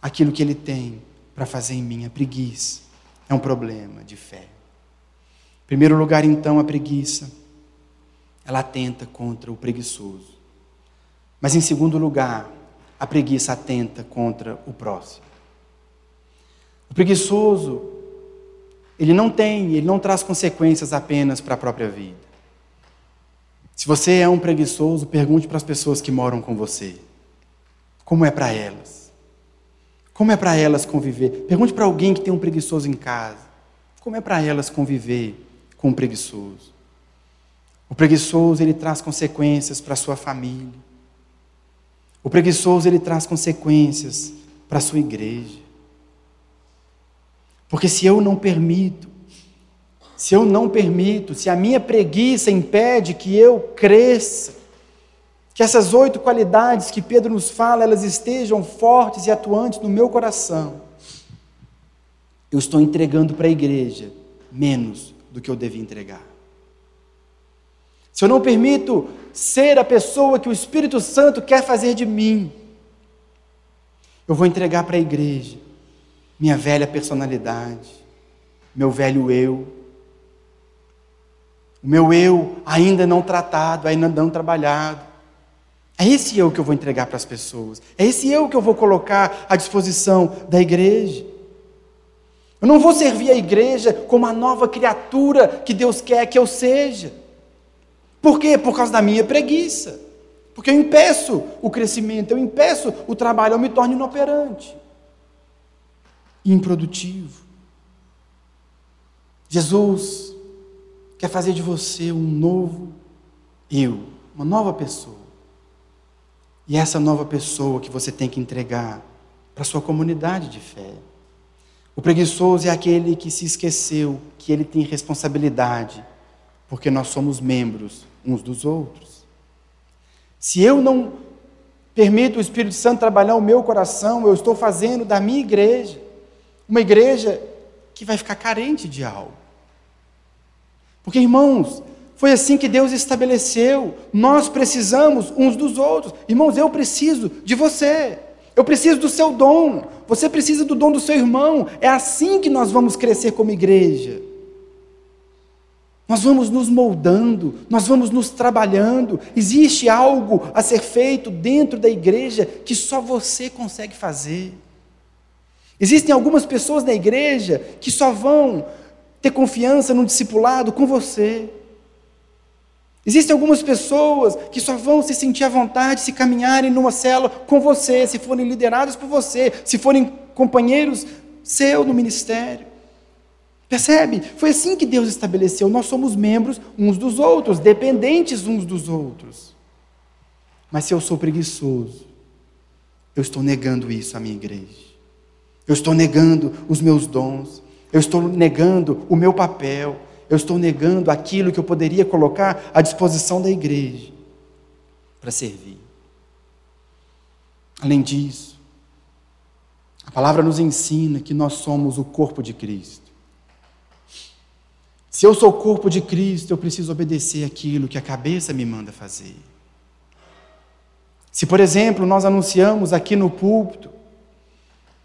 S1: aquilo que Ele tem para fazer em mim? A preguiça é um problema de fé. Em primeiro lugar, então, a preguiça, ela atenta contra o preguiçoso. Mas em segundo lugar, a preguiça atenta contra o próximo. O preguiçoso, ele não tem, ele não traz consequências apenas para a própria vida. Se você é um preguiçoso, pergunte para as pessoas que moram com você. Como é para elas? Como é para elas conviver? Pergunte para alguém que tem um preguiçoso em casa. Como é para elas conviver com um preguiçoso? O preguiçoso, ele traz consequências para sua família. O preguiçoso ele traz consequências para sua igreja. Porque se eu não permito, se eu não permito, se a minha preguiça impede que eu cresça, que essas oito qualidades que Pedro nos fala, elas estejam fortes e atuantes no meu coração, eu estou entregando para a igreja menos do que eu devia entregar. Se eu não permito ser a pessoa que o Espírito Santo quer fazer de mim, eu vou entregar para a igreja minha velha personalidade, meu velho eu, o meu eu ainda não tratado, ainda não trabalhado. É esse eu que eu vou entregar para as pessoas, é esse eu que eu vou colocar à disposição da igreja. Eu não vou servir a igreja como a nova criatura que Deus quer que eu seja. Por quê? Por causa da minha preguiça. Porque eu impeço o crescimento, eu impeço o trabalho, eu me torno inoperante, improdutivo. Jesus quer fazer de você um novo eu, uma nova pessoa. E essa nova pessoa que você tem que entregar para a sua comunidade de fé. O preguiçoso é aquele que se esqueceu que ele tem responsabilidade, porque nós somos membros uns dos outros. Se eu não permito o Espírito Santo trabalhar o meu coração, eu estou fazendo da minha igreja uma igreja que vai ficar carente de algo. Porque, irmãos, foi assim que Deus estabeleceu. Nós precisamos uns dos outros. Irmãos, eu preciso de você. Eu preciso do seu dom. Você precisa do dom do seu irmão. É assim que nós vamos crescer como igreja. Nós vamos nos moldando, nós vamos nos trabalhando. Existe algo a ser feito dentro da igreja que só você consegue fazer. Existem algumas pessoas na igreja que só vão ter confiança no discipulado com você. Existem algumas pessoas que só vão se sentir à vontade se caminharem numa cela com você, se forem liderados por você, se forem companheiros seu no ministério. Percebe? Foi assim que Deus estabeleceu. Nós somos membros uns dos outros, dependentes uns dos outros. Mas se eu sou preguiçoso, eu estou negando isso à minha igreja. Eu estou negando os meus dons. Eu estou negando o meu papel. Eu estou negando aquilo que eu poderia colocar à disposição da igreja para servir. Além disso, a palavra nos ensina que nós somos o corpo de Cristo. Se eu sou o corpo de Cristo, eu preciso obedecer aquilo que a cabeça me manda fazer. Se, por exemplo, nós anunciamos aqui no púlpito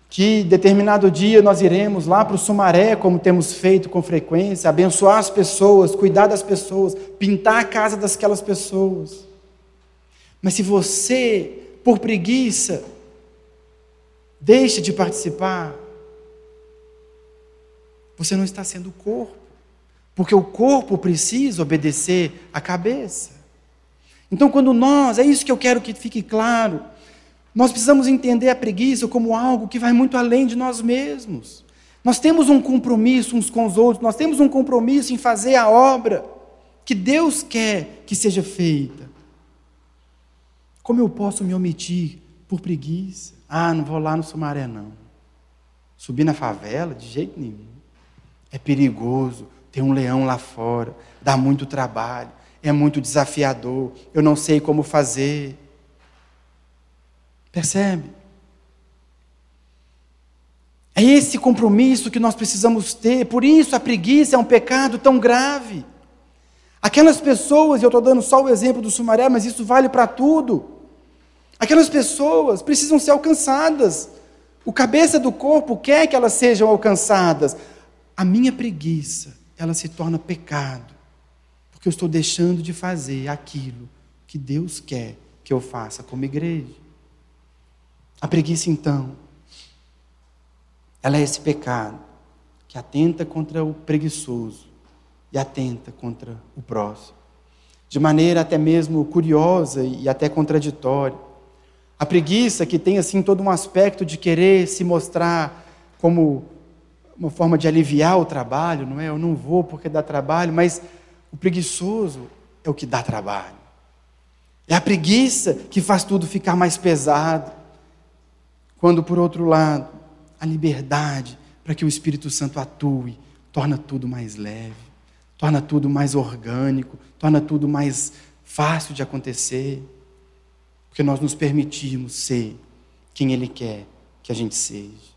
S1: que determinado dia nós iremos lá para o Sumaré, como temos feito com frequência, abençoar as pessoas, cuidar das pessoas, pintar a casa daquelas pessoas. Mas se você, por preguiça, deixa de participar, você não está sendo corpo. Porque o corpo precisa obedecer à cabeça. Então, quando nós, é isso que eu quero que fique claro, nós precisamos entender a preguiça como algo que vai muito além de nós mesmos. Nós temos um compromisso uns com os outros, nós temos um compromisso em fazer a obra que Deus quer que seja feita. Como eu posso me omitir por preguiça? Ah, não vou lá no Sumaré, não. Subir na favela? De jeito nenhum. É perigoso. Tem um leão lá fora, dá muito trabalho, é muito desafiador, eu não sei como fazer. Percebe? É esse compromisso que nós precisamos ter, por isso a preguiça é um pecado tão grave. Aquelas pessoas, e eu estou dando só o exemplo do Sumaré, mas isso vale para tudo. Aquelas pessoas precisam ser alcançadas. O cabeça do corpo quer que elas sejam alcançadas. A minha preguiça, ela se torna pecado, porque eu estou deixando de fazer aquilo que Deus quer que eu faça como igreja. A preguiça, então, ela é esse pecado que atenta contra o preguiçoso e atenta contra o próximo. De maneira até mesmo curiosa e até contraditória. A preguiça que tem assim todo um aspecto de querer se mostrar como uma forma de aliviar o trabalho, não é? Eu não vou porque dá trabalho, mas o preguiçoso é o que dá trabalho. É a preguiça que faz tudo ficar mais pesado. Quando, por outro lado, a liberdade para que o Espírito Santo atue, torna tudo mais leve, torna tudo mais orgânico, torna tudo mais fácil de acontecer, porque nós nos permitimos ser quem Ele quer que a gente seja.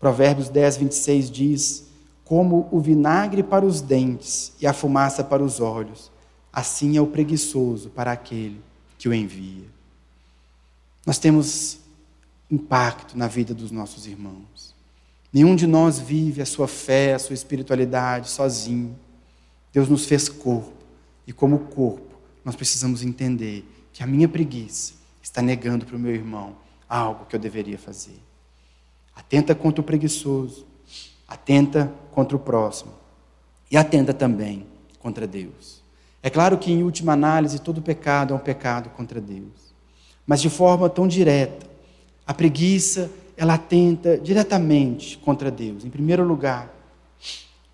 S1: Provérbios 10, 26 diz: Como o vinagre para os dentes e a fumaça para os olhos, assim é o preguiçoso para aquele que o envia. Nós temos impacto na vida dos nossos irmãos. Nenhum de nós vive a sua fé, a sua espiritualidade sozinho. Deus nos fez corpo, e como corpo, nós precisamos entender que a minha preguiça está negando para o meu irmão algo que eu deveria fazer. Atenta contra o preguiçoso, atenta contra o próximo e atenta também contra Deus. É claro que, em última análise, todo pecado é um pecado contra Deus, mas de forma tão direta, a preguiça, ela atenta diretamente contra Deus. Em primeiro lugar,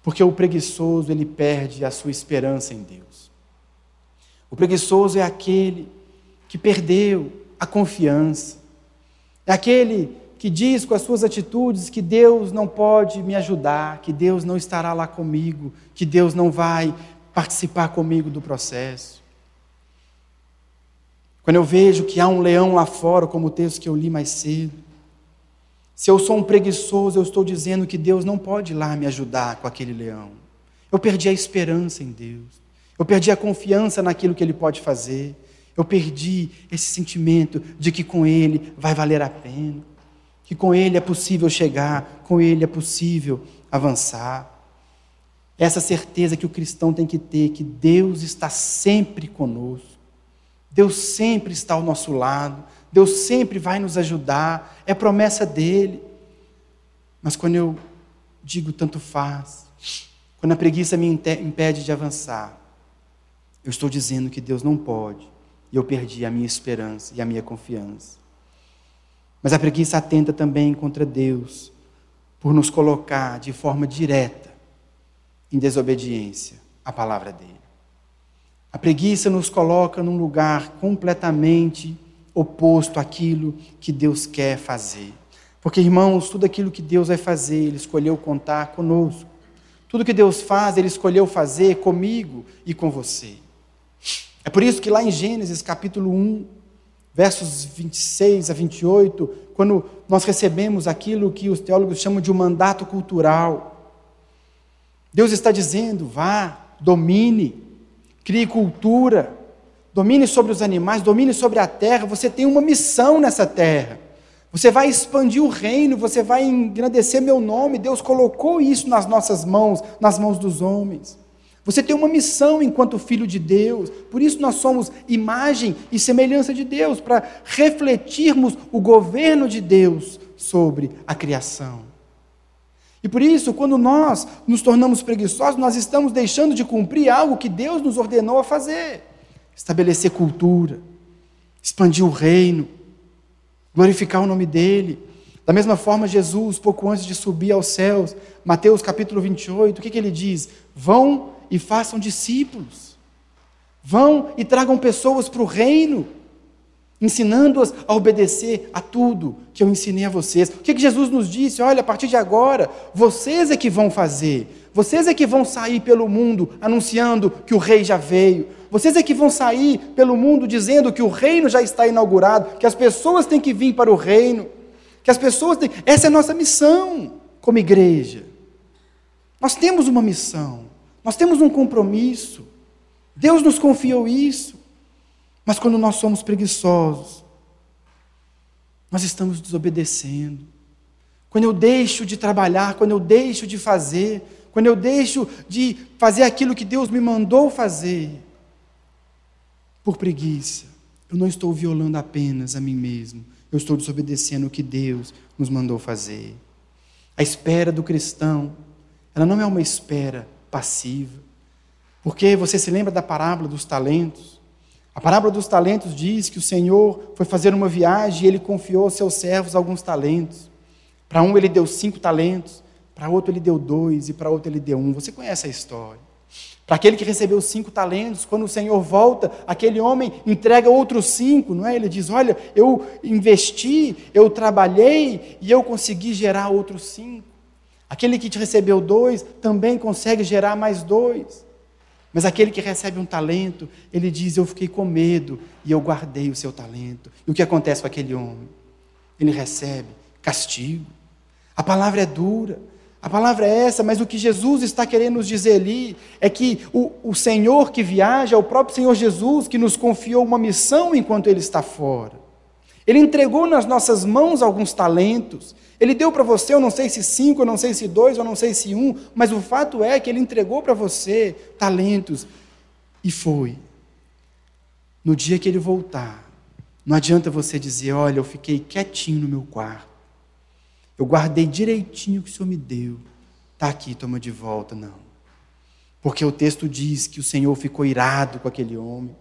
S1: porque o preguiçoso, ele perde a sua esperança em Deus. O preguiçoso é aquele que perdeu a confiança. É aquele que diz com as suas atitudes que Deus não pode me ajudar, que Deus não estará lá comigo, que Deus não vai participar comigo do processo. Quando eu vejo que há um leão lá fora, como o texto que eu li mais cedo, se eu sou um preguiçoso, eu estou dizendo que Deus não pode ir lá me ajudar com aquele leão. Eu perdi a esperança em Deus. Eu perdi a confiança naquilo que Ele pode fazer. Eu perdi esse sentimento de que com Ele vai valer a pena. Que com Ele é possível chegar, com Ele é possível avançar. Essa certeza que o cristão tem que ter, que Deus está sempre conosco. Deus sempre está ao nosso lado, Deus sempre vai nos ajudar, é promessa dele. Mas quando eu digo tanto faz, quando a preguiça me impede de avançar, eu estou dizendo que Deus não pode, e eu perdi a minha esperança e a minha confiança. Mas a preguiça atenta também contra Deus, por nos colocar de forma direta em desobediência à palavra dele. A preguiça nos coloca num lugar completamente oposto àquilo que Deus quer fazer. Porque, irmãos, tudo aquilo que Deus vai fazer, Ele escolheu contar conosco. Tudo que Deus faz, Ele escolheu fazer comigo e com você. É por isso que lá em Gênesis capítulo 1, versos 26 a 28, quando nós recebemos aquilo que os teólogos chamam de um mandato cultural, Deus está dizendo: vá, domine, crie cultura, domine sobre os animais, domine sobre a terra. Você tem uma missão nessa terra. Você vai expandir o reino, você vai engrandecer meu nome. Deus colocou isso nas nossas mãos, nas mãos dos homens. Você tem uma missão enquanto filho de Deus, por isso nós somos imagem e semelhança de Deus, para refletirmos o governo de Deus sobre a criação. E por isso, quando nós nos tornamos preguiçosos, nós estamos deixando de cumprir algo que Deus nos ordenou a fazer: estabelecer cultura, expandir o reino, glorificar o nome dele. Da mesma forma, Jesus, pouco antes de subir aos céus, Mateus capítulo 28, o que, que ele diz? Vão e façam discípulos. Vão e tragam pessoas para o reino ensinando-as a obedecer a tudo que eu ensinei a vocês. O que, que Jesus nos disse? Olha, a partir de agora, vocês é que vão fazer, vocês é que vão sair pelo mundo anunciando que o rei já veio, vocês é que vão sair pelo mundo dizendo que o reino já está inaugurado, que as pessoas têm que vir para o reino, que as pessoas têm. Essa é a nossa missão. como igreja. Nós temos uma missão, nós temos um compromisso. Deus nos confiou isso. Mas quando nós somos preguiçosos, nós estamos desobedecendo. Quando eu deixo de trabalhar, quando eu deixo de fazer, quando eu deixo de fazer aquilo que Deus me mandou fazer, por preguiça, eu não estou violando apenas a mim mesmo, eu estou desobedecendo o que Deus nos mandou fazer. A espera do cristão, ela não é uma espera passiva. Porque você se lembra da parábola dos talentos? A parábola dos talentos diz que o Senhor foi fazer uma viagem e ele confiou aos seus servos alguns talentos. Para um ele deu cinco talentos, para outro ele deu dois e para outro ele deu um. Você conhece a história. Para aquele que recebeu cinco talentos, quando o Senhor volta, aquele homem entrega outros cinco, não é? Ele diz: Olha, eu investi, eu trabalhei e eu consegui gerar outros cinco. Aquele que te recebeu dois também consegue gerar mais dois. Mas aquele que recebe um talento, ele diz: Eu fiquei com medo e eu guardei o seu talento. E o que acontece com aquele homem? Ele recebe castigo. A palavra é dura, a palavra é essa, mas o que Jesus está querendo nos dizer ali é que o, o Senhor que viaja, é o próprio Senhor Jesus que nos confiou uma missão enquanto Ele está fora. Ele entregou nas nossas mãos alguns talentos, ele deu para você, eu não sei se cinco, eu não sei se dois, eu não sei se um, mas o fato é que ele entregou para você talentos e foi. No dia que ele voltar, não adianta você dizer: Olha, eu fiquei quietinho no meu quarto, eu guardei direitinho o que o Senhor me deu, está aqui, toma de volta. Não. Porque o texto diz que o Senhor ficou irado com aquele homem.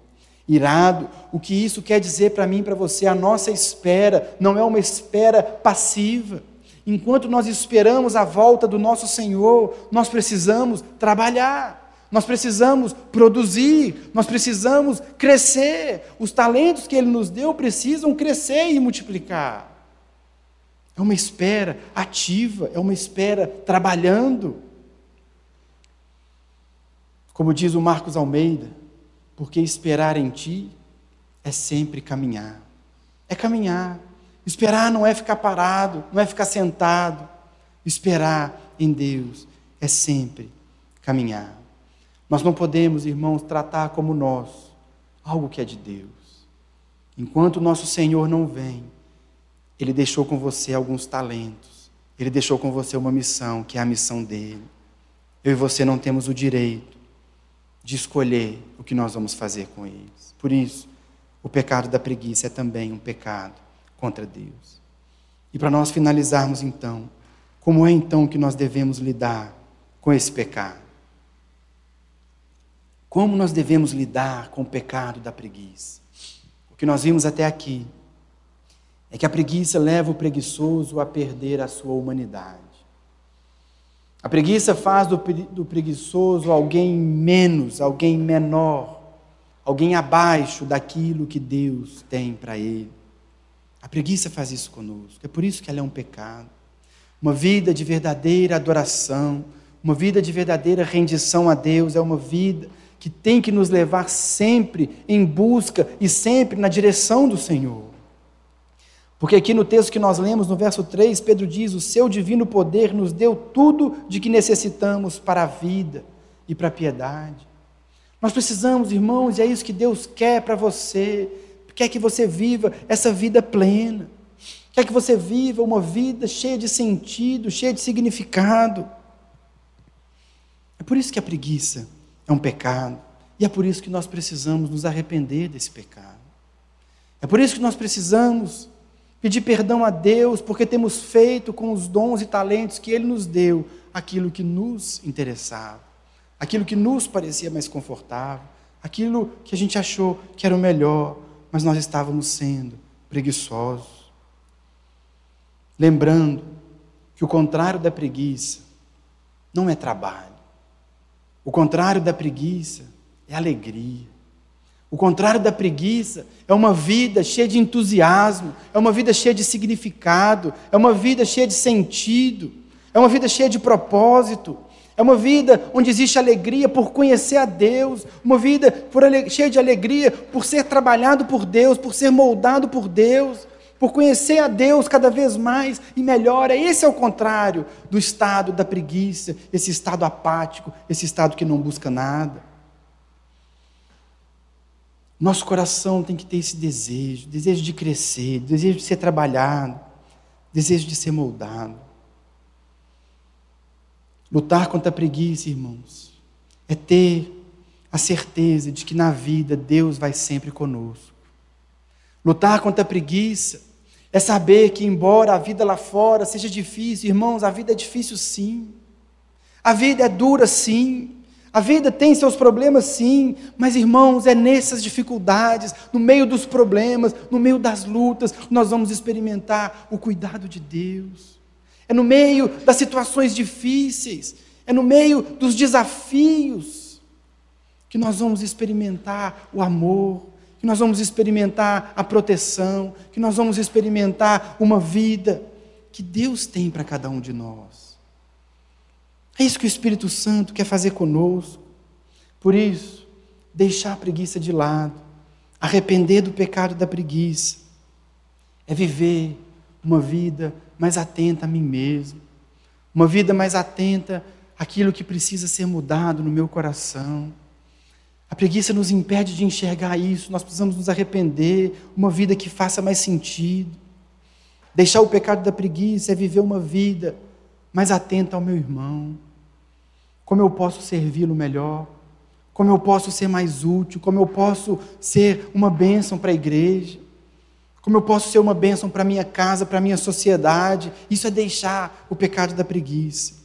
S1: Irado, o que isso quer dizer para mim e para você? A nossa espera não é uma espera passiva. Enquanto nós esperamos a volta do nosso Senhor, nós precisamos trabalhar, nós precisamos produzir, nós precisamos crescer. Os talentos que Ele nos deu precisam crescer e multiplicar. É uma espera ativa, é uma espera trabalhando. Como diz o Marcos Almeida, porque esperar em Ti é sempre caminhar. É caminhar. Esperar não é ficar parado, não é ficar sentado. Esperar em Deus é sempre caminhar. Nós não podemos, irmãos, tratar como nós algo que é de Deus. Enquanto o nosso Senhor não vem, Ele deixou com você alguns talentos, Ele deixou com você uma missão, que é a missão dele. Eu e você não temos o direito de escolher o que nós vamos fazer com eles. Por isso, o pecado da preguiça é também um pecado contra Deus. E para nós finalizarmos então, como é então que nós devemos lidar com esse pecado? Como nós devemos lidar com o pecado da preguiça? O que nós vimos até aqui é que a preguiça leva o preguiçoso a perder a sua humanidade. A preguiça faz do, do preguiçoso alguém menos, alguém menor, alguém abaixo daquilo que Deus tem para ele. A preguiça faz isso conosco. É por isso que ela é um pecado. Uma vida de verdadeira adoração, uma vida de verdadeira rendição a Deus, é uma vida que tem que nos levar sempre em busca e sempre na direção do Senhor. Porque aqui no texto que nós lemos, no verso 3, Pedro diz: O seu divino poder nos deu tudo de que necessitamos para a vida e para a piedade. Nós precisamos, irmãos, e é isso que Deus quer para você, quer que você viva essa vida plena, quer que você viva uma vida cheia de sentido, cheia de significado. É por isso que a preguiça é um pecado, e é por isso que nós precisamos nos arrepender desse pecado. É por isso que nós precisamos pedir perdão a Deus porque temos feito com os dons e talentos que Ele nos deu aquilo que nos interessava, aquilo que nos parecia mais confortável, aquilo que a gente achou que era o melhor, mas nós estávamos sendo preguiçosos. Lembrando que o contrário da preguiça não é trabalho, o contrário da preguiça é alegria. O contrário da preguiça é uma vida cheia de entusiasmo, é uma vida cheia de significado, é uma vida cheia de sentido, é uma vida cheia de propósito, é uma vida onde existe alegria por conhecer a Deus, uma vida cheia de alegria por ser trabalhado por Deus, por ser moldado por Deus, por conhecer a Deus cada vez mais e melhor. Esse é o contrário do estado da preguiça, esse estado apático, esse estado que não busca nada. Nosso coração tem que ter esse desejo, desejo de crescer, desejo de ser trabalhado, desejo de ser moldado. Lutar contra a preguiça, irmãos, é ter a certeza de que na vida Deus vai sempre conosco. Lutar contra a preguiça é saber que, embora a vida lá fora seja difícil, irmãos, a vida é difícil sim. A vida é dura sim. A vida tem seus problemas, sim, mas irmãos, é nessas dificuldades, no meio dos problemas, no meio das lutas, nós vamos experimentar o cuidado de Deus. É no meio das situações difíceis, é no meio dos desafios que nós vamos experimentar o amor, que nós vamos experimentar a proteção, que nós vamos experimentar uma vida que Deus tem para cada um de nós. É isso que o Espírito Santo quer fazer conosco. Por isso, deixar a preguiça de lado, arrepender do pecado da preguiça, é viver uma vida mais atenta a mim mesmo, uma vida mais atenta àquilo que precisa ser mudado no meu coração. A preguiça nos impede de enxergar isso, nós precisamos nos arrepender, uma vida que faça mais sentido. Deixar o pecado da preguiça é viver uma vida mais atenta ao meu irmão, como eu posso servi-lo melhor, como eu posso ser mais útil, como eu posso ser uma bênção para a igreja, como eu posso ser uma bênção para a minha casa, para a minha sociedade. Isso é deixar o pecado da preguiça.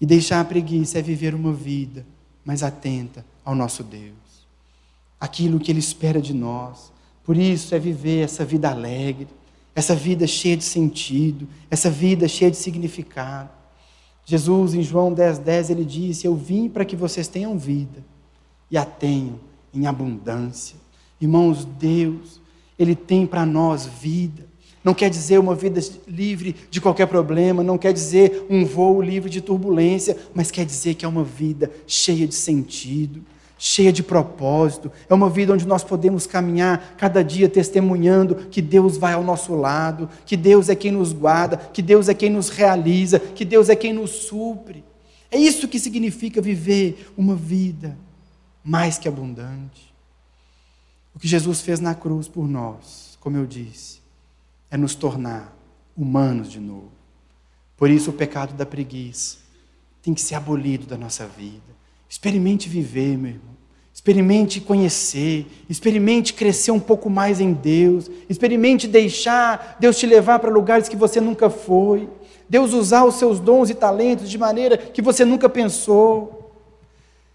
S1: E deixar a preguiça é viver uma vida mais atenta ao nosso Deus, aquilo que Ele espera de nós. Por isso é viver essa vida alegre, essa vida cheia de sentido, essa vida cheia de significado. Jesus, em João 10,10, 10, ele disse: Eu vim para que vocês tenham vida e a tenham em abundância. Irmãos, Deus, Ele tem para nós vida. Não quer dizer uma vida livre de qualquer problema, não quer dizer um voo livre de turbulência, mas quer dizer que é uma vida cheia de sentido, cheia de propósito. É uma vida onde nós podemos caminhar cada dia testemunhando que Deus vai ao nosso lado, que Deus é quem nos guarda, que Deus é quem nos realiza, que Deus é quem nos supre. É isso que significa viver uma vida mais que abundante. O que Jesus fez na cruz por nós, como eu disse, é nos tornar humanos de novo. Por isso, o pecado da preguiça tem que ser abolido da nossa vida. Experimente viver, meu irmão. Experimente conhecer, experimente crescer um pouco mais em Deus, experimente deixar Deus te levar para lugares que você nunca foi, Deus usar os seus dons e talentos de maneira que você nunca pensou.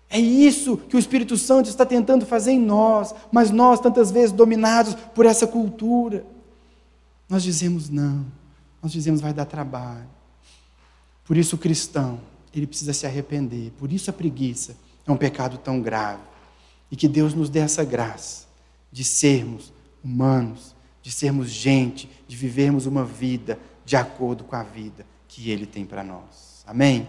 S1: É isso que o Espírito Santo está tentando fazer em nós, mas nós, tantas vezes, dominados por essa cultura, nós dizemos não, nós dizemos vai dar trabalho. Por isso, o cristão, ele precisa se arrepender. Por isso a preguiça é um pecado tão grave. E que Deus nos dê essa graça de sermos humanos, de sermos gente, de vivermos uma vida de acordo com a vida que Ele tem para nós. Amém?